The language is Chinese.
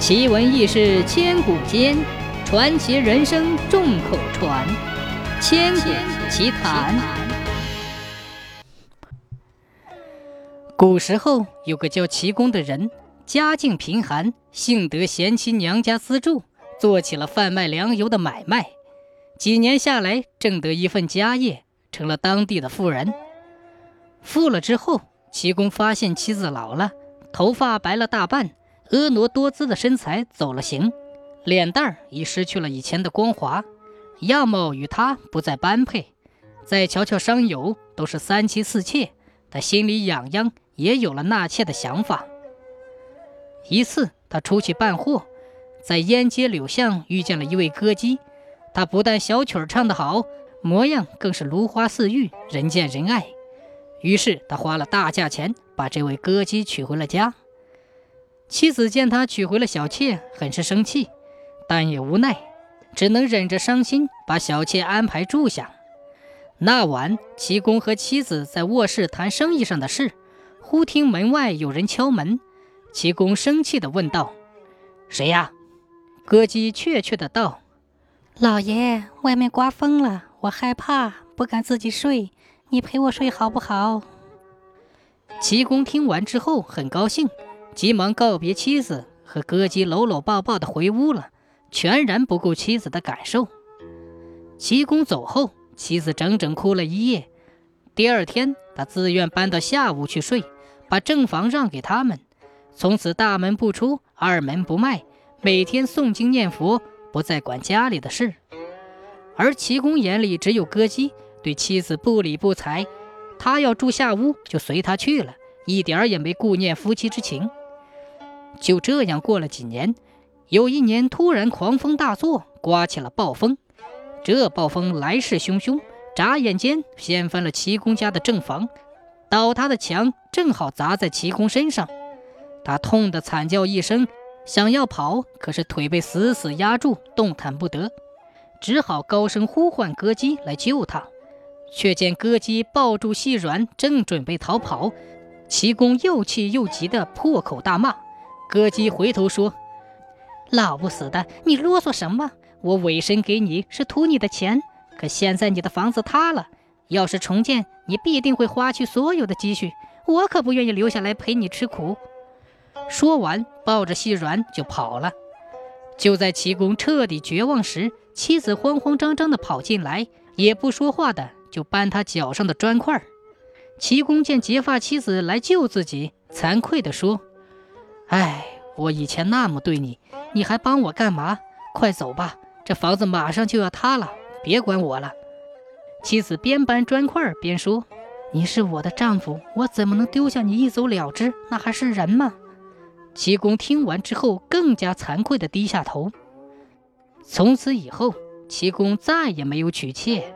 奇闻异事千古间，传奇人生众口传。千古奇谈。古时候有个叫齐公的人，家境贫寒，幸得贤妻娘家资助，做起了贩卖粮油的买卖。几年下来，挣得一份家业，成了当地的富人。富了之后，齐公发现妻子老了，头发白了大半，婀娜多姿的身材走了形，脸蛋儿已失去了以前的光滑，样貌与他不再般配。再瞧瞧商友，都是三妻四妾，他心里痒痒，也有了纳妾的想法。一次，他出去办货，在沿街柳巷遇见了一位歌姬。他不但小曲儿唱得好，模样更是如花似玉，人见人爱。于是他花了大价钱把这位歌姬娶回了家。妻子见他娶回了小妾，很是生气，但也无奈，只能忍着伤心，把小妾安排住下。那晚，齐公和妻子在卧室谈生意上的事，忽听门外有人敲门。齐公生气地问道：“谁呀？”歌姬怯怯地道。老爷，外面刮风了，我害怕，不敢自己睡。你陪我睡好不好？齐公听完之后很高兴，急忙告别妻子，和歌姬搂搂抱抱的回屋了，全然不顾妻子的感受。齐公走后，妻子整整哭了一夜。第二天，他自愿搬到下屋去睡，把正房让给他们，从此大门不出，二门不迈，每天诵经念佛。不再管家里的事，而齐公眼里只有歌姬，对妻子不理不睬。他要住下屋，就随他去了，一点儿也没顾念夫妻之情。就这样过了几年，有一年突然狂风大作，刮起了暴风。这暴风来势汹汹，眨眼间掀翻了齐公家的正房，倒塌的墙正好砸在齐公身上，他痛得惨叫一声。想要跑，可是腿被死死压住，动弹不得，只好高声呼唤歌姬来救他。却见歌姬抱住细软，正准备逃跑，齐公又气又急的破口大骂。歌姬回头说：“老不死的，你啰嗦什么？我委身给你是图你的钱，可现在你的房子塌了，要是重建，你必定会花去所有的积蓄，我可不愿意留下来陪你吃苦。”说完，抱着细软就跑了。就在齐公彻底绝望时，妻子慌慌张张地跑进来，也不说话的就搬他脚上的砖块。齐公见结发妻子来救自己，惭愧地说：“哎，我以前那么对你，你还帮我干嘛？快走吧，这房子马上就要塌了，别管我了。”妻子边搬砖块边说：“你是我的丈夫，我怎么能丢下你一走了之？那还是人吗？”齐公听完之后，更加惭愧地低下头。从此以后，齐公再也没有娶妾。